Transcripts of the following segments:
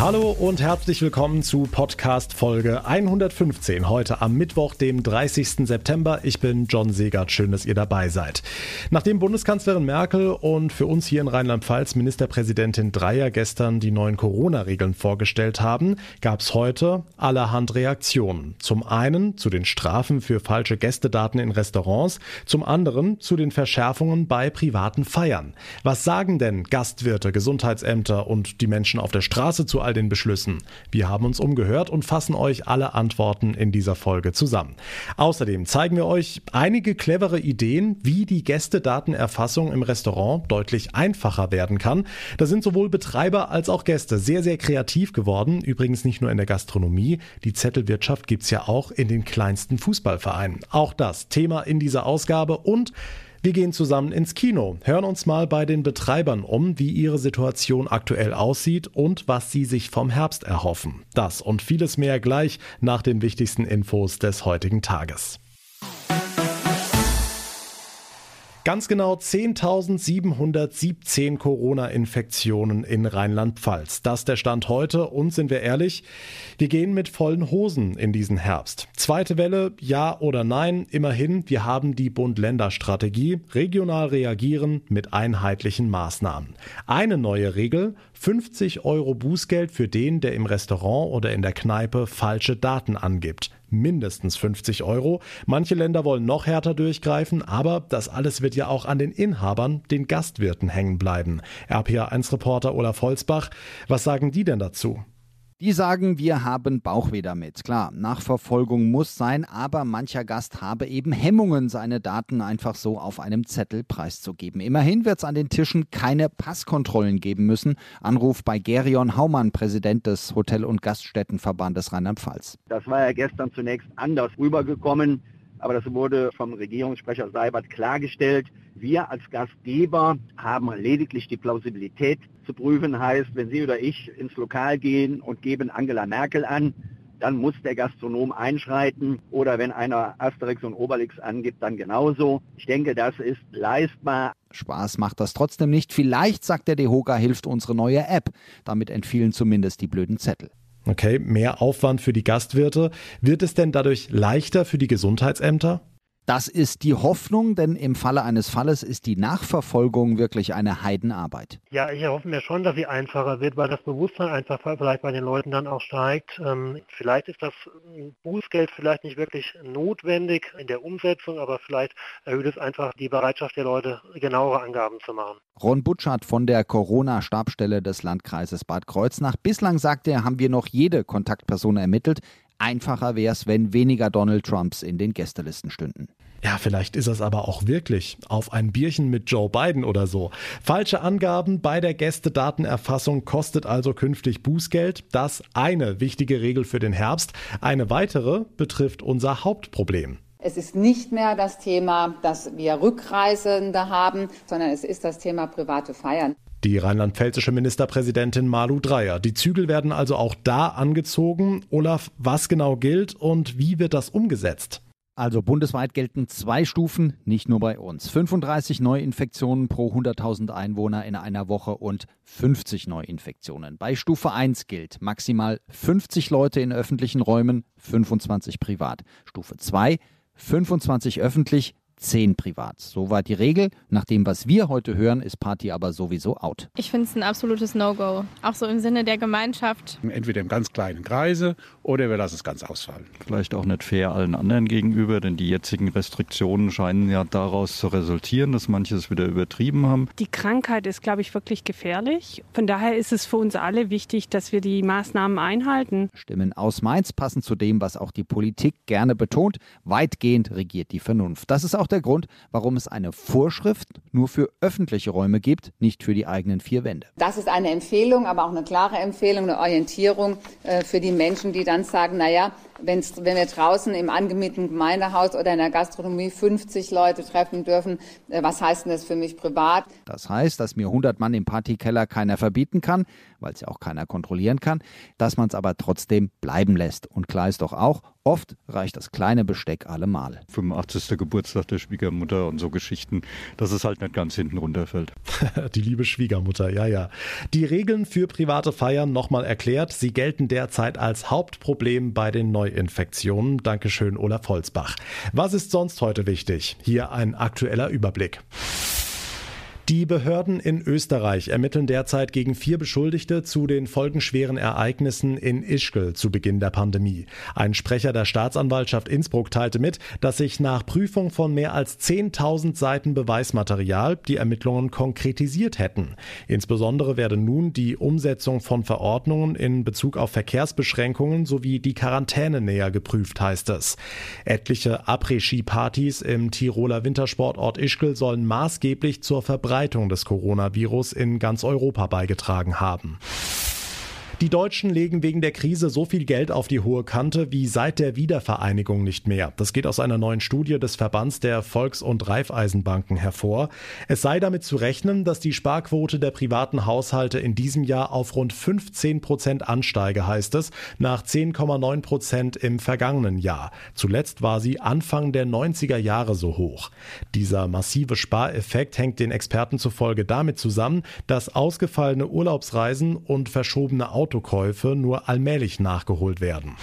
Hallo und herzlich willkommen zu Podcast Folge 115. Heute am Mittwoch, dem 30. September. Ich bin John Segert. Schön, dass ihr dabei seid. Nachdem Bundeskanzlerin Merkel und für uns hier in Rheinland-Pfalz Ministerpräsidentin Dreier gestern die neuen Corona-Regeln vorgestellt haben, gab es heute allerhand Reaktionen. Zum einen zu den Strafen für falsche Gästedaten in Restaurants, zum anderen zu den Verschärfungen bei privaten Feiern. Was sagen denn Gastwirte, Gesundheitsämter und die Menschen auf der Straße zu all den Beschlüssen? Wir haben uns umgehört und fassen euch alle Antworten in dieser Folge zusammen. Außerdem zeigen wir euch einige clevere Ideen, wie die Gästedatenerfassung im Restaurant deutlich einfacher werden kann. Da sind sowohl Betreiber als auch Gäste sehr, sehr kreativ geworden. Übrigens nicht nur in der Gastronomie. Die Zettelwirtschaft gibt's ja auch in den kleinsten Fußballvereinen. Auch das Thema in dieser Ausgabe und wir gehen zusammen ins Kino, hören uns mal bei den Betreibern um, wie ihre Situation aktuell aussieht und was sie sich vom Herbst erhoffen. Das und vieles mehr gleich nach den wichtigsten Infos des heutigen Tages. Ganz genau 10.717 Corona-Infektionen in Rheinland-Pfalz. Das ist der Stand heute und sind wir ehrlich, wir gehen mit vollen Hosen in diesen Herbst. Zweite Welle, ja oder nein, immerhin, wir haben die Bund-Länder-Strategie, regional reagieren mit einheitlichen Maßnahmen. Eine neue Regel, 50 Euro Bußgeld für den, der im Restaurant oder in der Kneipe falsche Daten angibt mindestens 50 Euro. Manche Länder wollen noch härter durchgreifen, aber das alles wird ja auch an den Inhabern, den Gastwirten hängen bleiben. RPA1-Reporter Olaf Holzbach, was sagen die denn dazu? Die sagen, wir haben Bauchweh damit. Klar, Nachverfolgung muss sein, aber mancher Gast habe eben Hemmungen, seine Daten einfach so auf einem Zettel preiszugeben. Immerhin wird es an den Tischen keine Passkontrollen geben müssen. Anruf bei Gerion Haumann, Präsident des Hotel- und Gaststättenverbandes Rheinland-Pfalz. Das war ja gestern zunächst anders rübergekommen aber das wurde vom Regierungssprecher Seibert klargestellt. Wir als Gastgeber haben lediglich die Plausibilität zu prüfen. Heißt, wenn Sie oder ich ins Lokal gehen und geben Angela Merkel an, dann muss der Gastronom einschreiten oder wenn einer Asterix und Obelix angibt, dann genauso. Ich denke, das ist leistbar. Spaß macht das trotzdem nicht. Vielleicht, sagt der DeHoga, hilft unsere neue App. Damit entfielen zumindest die blöden Zettel. Okay, mehr Aufwand für die Gastwirte. Wird es denn dadurch leichter für die Gesundheitsämter? Das ist die Hoffnung, denn im Falle eines Falles ist die Nachverfolgung wirklich eine Heidenarbeit. Ja, ich erhoffe mir schon, dass sie einfacher wird, weil das Bewusstsein einfach vielleicht bei den Leuten dann auch steigt. Ähm, vielleicht ist das Bußgeld vielleicht nicht wirklich notwendig in der Umsetzung, aber vielleicht erhöht es einfach die Bereitschaft der Leute, genauere Angaben zu machen. Ron Butschert von der Corona-Stabstelle des Landkreises Bad Kreuznach. Bislang, sagt er, haben wir noch jede Kontaktperson ermittelt. Einfacher wäre es, wenn weniger Donald Trumps in den Gästelisten stünden. Ja, vielleicht ist es aber auch wirklich auf ein Bierchen mit Joe Biden oder so. Falsche Angaben bei der Gästedatenerfassung kostet also künftig Bußgeld. Das eine wichtige Regel für den Herbst. Eine weitere betrifft unser Hauptproblem. Es ist nicht mehr das Thema, dass wir Rückreisende haben, sondern es ist das Thema private Feiern. Die rheinland-pfälzische Ministerpräsidentin Malu Dreyer. Die Zügel werden also auch da angezogen. Olaf, was genau gilt und wie wird das umgesetzt? Also bundesweit gelten zwei Stufen, nicht nur bei uns. 35 Neuinfektionen pro 100.000 Einwohner in einer Woche und 50 Neuinfektionen. Bei Stufe 1 gilt maximal 50 Leute in öffentlichen Räumen, 25 privat. Stufe 2 25 öffentlich, 10 privat. So war die Regel. Nach dem, was wir heute hören, ist Party aber sowieso out. Ich finde es ein absolutes No-Go. Auch so im Sinne der Gemeinschaft. Entweder im ganz kleinen Kreise oder wir lassen es ganz ausfallen. Vielleicht auch nicht fair allen anderen gegenüber, denn die jetzigen Restriktionen scheinen ja daraus zu resultieren, dass manche es wieder übertrieben haben. Die Krankheit ist, glaube ich, wirklich gefährlich. Von daher ist es für uns alle wichtig, dass wir die Maßnahmen einhalten. Stimmen aus Mainz passen zu dem, was auch die Politik gerne betont. Weitgehend regiert die Vernunft. Das ist auch der Grund, warum es eine Vorschrift nur für öffentliche Räume gibt, nicht für die eigenen vier Wände. Das ist eine Empfehlung, aber auch eine klare Empfehlung, eine Orientierung äh, für die Menschen, die dann sagen, naja, Wenn's, wenn wir draußen im angemieteten Gemeindehaus oder in der Gastronomie 50 Leute treffen dürfen, äh, was heißt denn das für mich privat? Das heißt, dass mir 100 Mann im Partykeller keiner verbieten kann, weil es ja auch keiner kontrollieren kann, dass man es aber trotzdem bleiben lässt. Und klar ist doch auch, oft reicht das kleine Besteck allemal. 85. Geburtstag der Schwiegermutter und so Geschichten, dass es halt nicht ganz hinten runterfällt. Die liebe Schwiegermutter, ja, ja. Die Regeln für private Feiern nochmal erklärt. Sie gelten derzeit als Hauptproblem bei den Neuinfektionen. Dankeschön, Olaf Holzbach. Was ist sonst heute wichtig? Hier ein aktueller Überblick. Die Behörden in Österreich ermitteln derzeit gegen vier Beschuldigte zu den folgenschweren Ereignissen in Ischgl zu Beginn der Pandemie. Ein Sprecher der Staatsanwaltschaft Innsbruck teilte mit, dass sich nach Prüfung von mehr als 10.000 Seiten Beweismaterial die Ermittlungen konkretisiert hätten. Insbesondere werde nun die Umsetzung von Verordnungen in Bezug auf Verkehrsbeschränkungen sowie die Quarantäne näher geprüft, heißt es. Etliche Après-Ski-Partys im Tiroler Wintersportort Ischgl sollen maßgeblich zur Verbreitung Verbreitung des Coronavirus in ganz Europa beigetragen haben. Die Deutschen legen wegen der Krise so viel Geld auf die hohe Kante wie seit der Wiedervereinigung nicht mehr. Das geht aus einer neuen Studie des Verbands der Volks- und Raiffeisenbanken hervor. Es sei damit zu rechnen, dass die Sparquote der privaten Haushalte in diesem Jahr auf rund 15 Prozent ansteige, heißt es, nach 10,9 Prozent im vergangenen Jahr. Zuletzt war sie Anfang der 90er Jahre so hoch. Dieser massive Spareffekt hängt den Experten zufolge damit zusammen, dass ausgefallene Urlaubsreisen und verschobene Autos Autokäufe nur allmählich nachgeholt werden.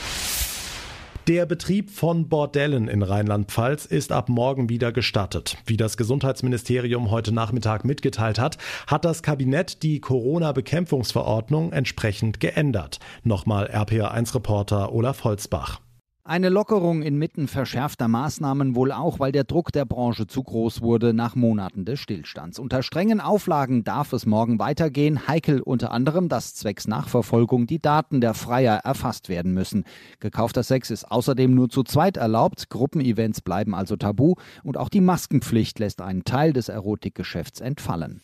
Der Betrieb von Bordellen in Rheinland-Pfalz ist ab morgen wieder gestattet. Wie das Gesundheitsministerium heute Nachmittag mitgeteilt hat, hat das Kabinett die Corona-Bekämpfungsverordnung entsprechend geändert. Nochmal RPA1-Reporter Olaf Holzbach. Eine Lockerung inmitten verschärfter Maßnahmen wohl auch, weil der Druck der Branche zu groß wurde nach Monaten des Stillstands. Unter strengen Auflagen darf es morgen weitergehen. Heikel unter anderem, dass zwecks Nachverfolgung die Daten der Freier erfasst werden müssen. Gekaufter Sex ist außerdem nur zu zweit erlaubt. Gruppenevents bleiben also tabu und auch die Maskenpflicht lässt einen Teil des Erotikgeschäfts entfallen.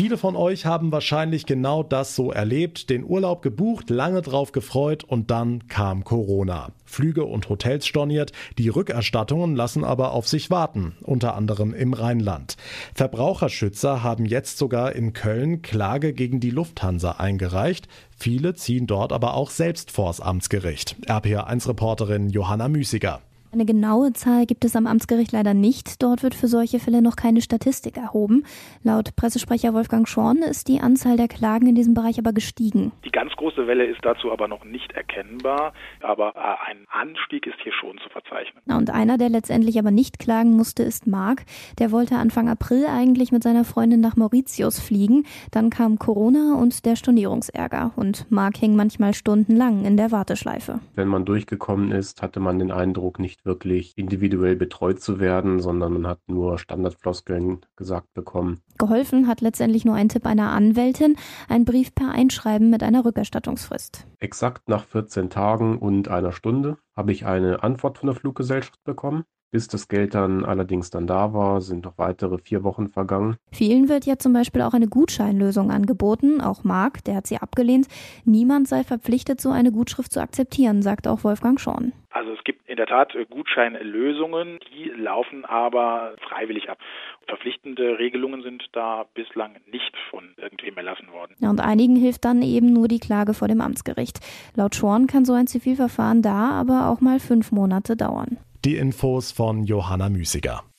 Viele von euch haben wahrscheinlich genau das so erlebt, den Urlaub gebucht, lange drauf gefreut und dann kam Corona. Flüge und Hotels storniert, die Rückerstattungen lassen aber auf sich warten, unter anderem im Rheinland. Verbraucherschützer haben jetzt sogar in Köln Klage gegen die Lufthansa eingereicht. Viele ziehen dort aber auch selbst vors Amtsgericht. RPA1-Reporterin Johanna Müßiger. Eine genaue Zahl gibt es am Amtsgericht leider nicht. Dort wird für solche Fälle noch keine Statistik erhoben. Laut Pressesprecher Wolfgang Schorn ist die Anzahl der Klagen in diesem Bereich aber gestiegen. Die ganz große Welle ist dazu aber noch nicht erkennbar, aber äh, ein Anstieg ist hier schon zu verzeichnen. und einer, der letztendlich aber nicht klagen musste, ist Marc. Der wollte Anfang April eigentlich mit seiner Freundin nach Mauritius fliegen. Dann kam Corona und der Stornierungsärger. Und Marc hing manchmal stundenlang in der Warteschleife. Wenn man durchgekommen ist, hatte man den Eindruck, nicht nicht wirklich individuell betreut zu werden, sondern man hat nur Standardfloskeln gesagt bekommen. Geholfen hat letztendlich nur ein Tipp einer Anwältin, ein Brief per Einschreiben mit einer Rückerstattungsfrist. Exakt nach 14 Tagen und einer Stunde habe ich eine Antwort von der Fluggesellschaft bekommen. Bis das Geld dann allerdings dann da war, sind noch weitere vier Wochen vergangen. Vielen wird ja zum Beispiel auch eine Gutscheinlösung angeboten. Auch Marc, der hat sie abgelehnt. Niemand sei verpflichtet, so eine Gutschrift zu akzeptieren, sagt auch Wolfgang Schorn. Also es gibt in der Tat Gutscheinlösungen, die laufen aber freiwillig ab. Verpflichtende Regelungen sind da bislang nicht von irgendwem erlassen worden. Ja, und einigen hilft dann eben nur die Klage vor dem Amtsgericht. Laut Schorn kann so ein Zivilverfahren da aber auch mal fünf Monate dauern. Die Infos von Johanna Müßiger.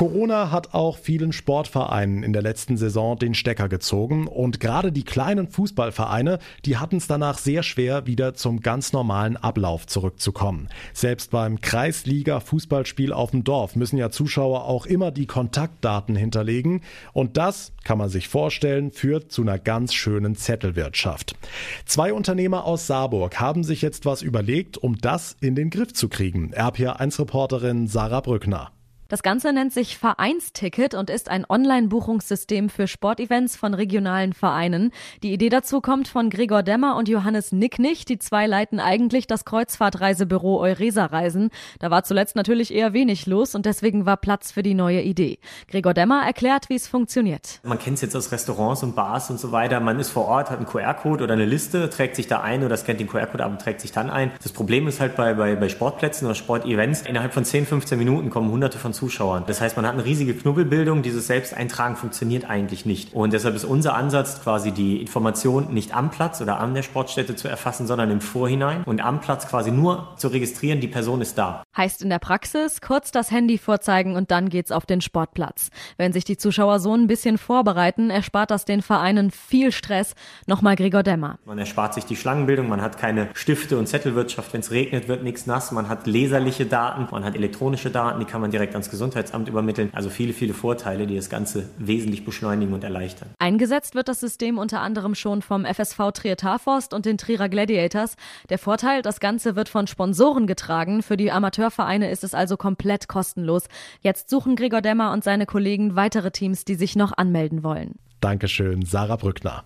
Corona hat auch vielen Sportvereinen in der letzten Saison den Stecker gezogen und gerade die kleinen Fußballvereine, die hatten es danach sehr schwer, wieder zum ganz normalen Ablauf zurückzukommen. Selbst beim Kreisliga-Fußballspiel auf dem Dorf müssen ja Zuschauer auch immer die Kontaktdaten hinterlegen und das, kann man sich vorstellen, führt zu einer ganz schönen Zettelwirtschaft. Zwei Unternehmer aus Saarburg haben sich jetzt was überlegt, um das in den Griff zu kriegen. RPA1-Reporterin Sarah Brückner. Das Ganze nennt sich Vereinsticket und ist ein Online-Buchungssystem für Sportevents von regionalen Vereinen. Die Idee dazu kommt von Gregor Demmer und Johannes Nicknich. Die zwei leiten eigentlich das Kreuzfahrtreisebüro Euresa Reisen. Da war zuletzt natürlich eher wenig los und deswegen war Platz für die neue Idee. Gregor Demmer erklärt, wie es funktioniert. Man kennt es jetzt aus Restaurants und Bars und so weiter. Man ist vor Ort, hat einen QR-Code oder eine Liste, trägt sich da ein oder scannt den QR-Code ab und trägt sich dann ein. Das Problem ist halt bei, bei, bei Sportplätzen oder Sportevents, innerhalb von 10, 15 Minuten kommen hunderte von Zuschauern. Das heißt, man hat eine riesige Knubbelbildung. Dieses Selbsteintragen funktioniert eigentlich nicht. Und deshalb ist unser Ansatz quasi die Information nicht am Platz oder an der Sportstätte zu erfassen, sondern im Vorhinein und am Platz quasi nur zu registrieren, die Person ist da. Heißt in der Praxis, kurz das Handy vorzeigen und dann geht's auf den Sportplatz. Wenn sich die Zuschauer so ein bisschen vorbereiten, erspart das den Vereinen viel Stress. Nochmal Gregor Demmer. Man erspart sich die Schlangenbildung, man hat keine Stifte und Zettelwirtschaft. Wenn es regnet, wird nichts nass. Man hat leserliche Daten, man hat elektronische Daten, die kann man direkt ans Gesundheitsamt übermitteln. Also viele, viele Vorteile, die das Ganze wesentlich beschleunigen und erleichtern. Eingesetzt wird das System unter anderem schon vom FSV Trier Tarforst und den Trierer Gladiators. Der Vorteil, das Ganze wird von Sponsoren getragen. Für die Amateurvereine ist es also komplett kostenlos. Jetzt suchen Gregor Demmer und seine Kollegen weitere Teams, die sich noch anmelden wollen. Dankeschön, Sarah Brückner.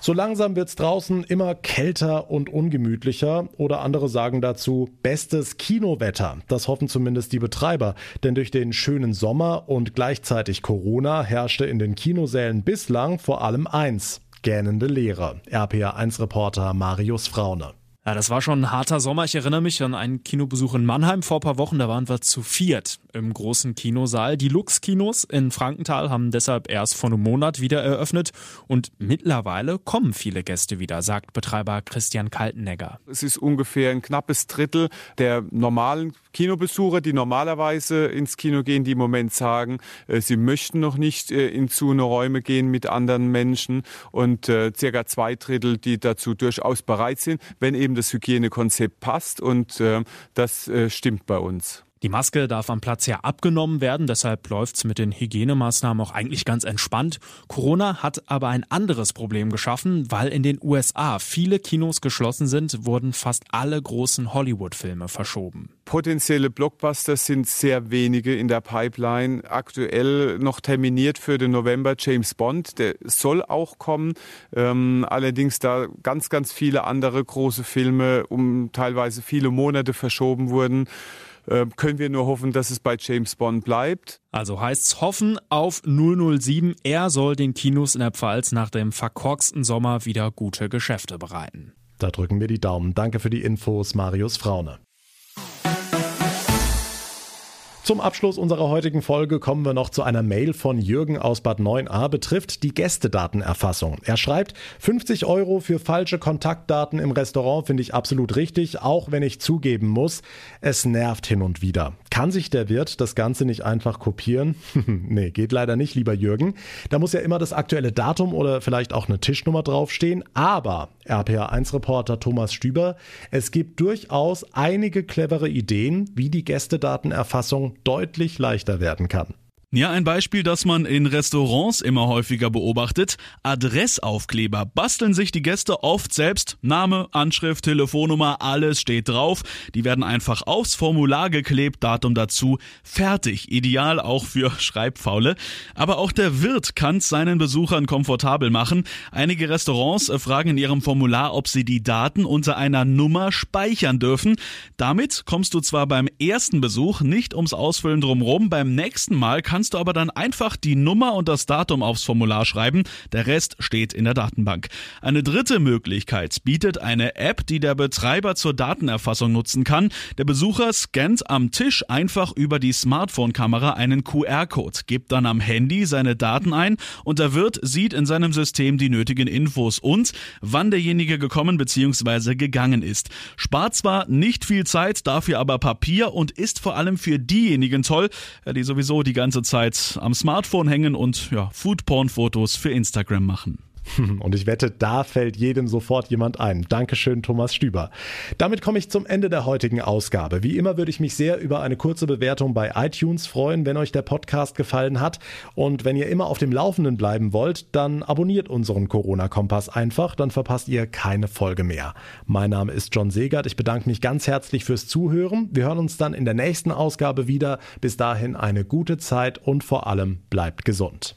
So langsam wird's draußen immer kälter und ungemütlicher oder andere sagen dazu bestes Kinowetter. Das hoffen zumindest die Betreiber, denn durch den schönen Sommer und gleichzeitig Corona herrschte in den Kinosälen bislang vor allem eins, gähnende Leere. RPA1 Reporter Marius Fraune. Ja, das war schon ein harter Sommer. Ich erinnere mich an einen Kinobesuch in Mannheim vor ein paar Wochen. Da waren wir zu viert im großen Kinosaal. Die Lux-Kinos in Frankenthal haben deshalb erst vor einem Monat wieder eröffnet. Und mittlerweile kommen viele Gäste wieder, sagt Betreiber Christian Kaltenegger. Es ist ungefähr ein knappes Drittel der normalen Kinobesucher, die normalerweise ins Kino gehen, die im Moment sagen, äh, sie möchten noch nicht äh, in zu Räume gehen mit anderen Menschen. Und äh, circa zwei Drittel, die dazu durchaus bereit sind, wenn eben das Hygienekonzept passt und äh, das äh, stimmt bei uns. Die Maske darf am Platz ja abgenommen werden, deshalb läuft's mit den Hygienemaßnahmen auch eigentlich ganz entspannt. Corona hat aber ein anderes Problem geschaffen, weil in den USA viele Kinos geschlossen sind, wurden fast alle großen Hollywood-Filme verschoben. Potenzielle Blockbuster sind sehr wenige in der Pipeline. Aktuell noch terminiert für den November James Bond, der soll auch kommen. Ähm, allerdings da ganz, ganz viele andere große Filme um teilweise viele Monate verschoben wurden. Ähm, können wir nur hoffen, dass es bei James Bond bleibt. Also heißt's hoffen auf 007. Er soll den Kinos in der Pfalz nach dem verkorksten Sommer wieder gute Geschäfte bereiten. Da drücken wir die Daumen. Danke für die Infos, Marius Fraune. Zum Abschluss unserer heutigen Folge kommen wir noch zu einer Mail von Jürgen aus Bad 9a, betrifft die Gästedatenerfassung. Er schreibt, 50 Euro für falsche Kontaktdaten im Restaurant finde ich absolut richtig, auch wenn ich zugeben muss, es nervt hin und wieder. Kann sich der Wirt das Ganze nicht einfach kopieren? nee, geht leider nicht, lieber Jürgen. Da muss ja immer das aktuelle Datum oder vielleicht auch eine Tischnummer draufstehen. Aber, RPA1-Reporter Thomas Stüber, es gibt durchaus einige clevere Ideen, wie die Gästedatenerfassung deutlich leichter werden kann. Ja, ein Beispiel, das man in Restaurants immer häufiger beobachtet. Adressaufkleber basteln sich die Gäste oft selbst. Name, Anschrift, Telefonnummer, alles steht drauf. Die werden einfach aufs Formular geklebt, Datum dazu. Fertig. Ideal auch für Schreibfaule. Aber auch der Wirt kann es seinen Besuchern komfortabel machen. Einige Restaurants fragen in ihrem Formular, ob sie die Daten unter einer Nummer speichern dürfen. Damit kommst du zwar beim ersten Besuch nicht ums Ausfüllen drumrum, beim nächsten Mal kannst kannst du aber dann einfach die Nummer und das Datum aufs Formular schreiben. Der Rest steht in der Datenbank. Eine dritte Möglichkeit bietet eine App, die der Betreiber zur Datenerfassung nutzen kann. Der Besucher scannt am Tisch einfach über die Smartphone-Kamera einen QR-Code, gibt dann am Handy seine Daten ein und der Wirt sieht in seinem System die nötigen Infos und wann derjenige gekommen bzw. gegangen ist. Spart zwar nicht viel Zeit, dafür aber Papier und ist vor allem für diejenigen toll, die sowieso die ganze Zeit am Smartphone hängen und ja, Foodporn-Fotos für Instagram machen. Und ich wette, da fällt jedem sofort jemand ein. Dankeschön, Thomas Stüber. Damit komme ich zum Ende der heutigen Ausgabe. Wie immer würde ich mich sehr über eine kurze Bewertung bei iTunes freuen, wenn euch der Podcast gefallen hat. Und wenn ihr immer auf dem Laufenden bleiben wollt, dann abonniert unseren Corona-Kompass einfach, dann verpasst ihr keine Folge mehr. Mein Name ist John Segert. Ich bedanke mich ganz herzlich fürs Zuhören. Wir hören uns dann in der nächsten Ausgabe wieder. Bis dahin eine gute Zeit und vor allem bleibt gesund.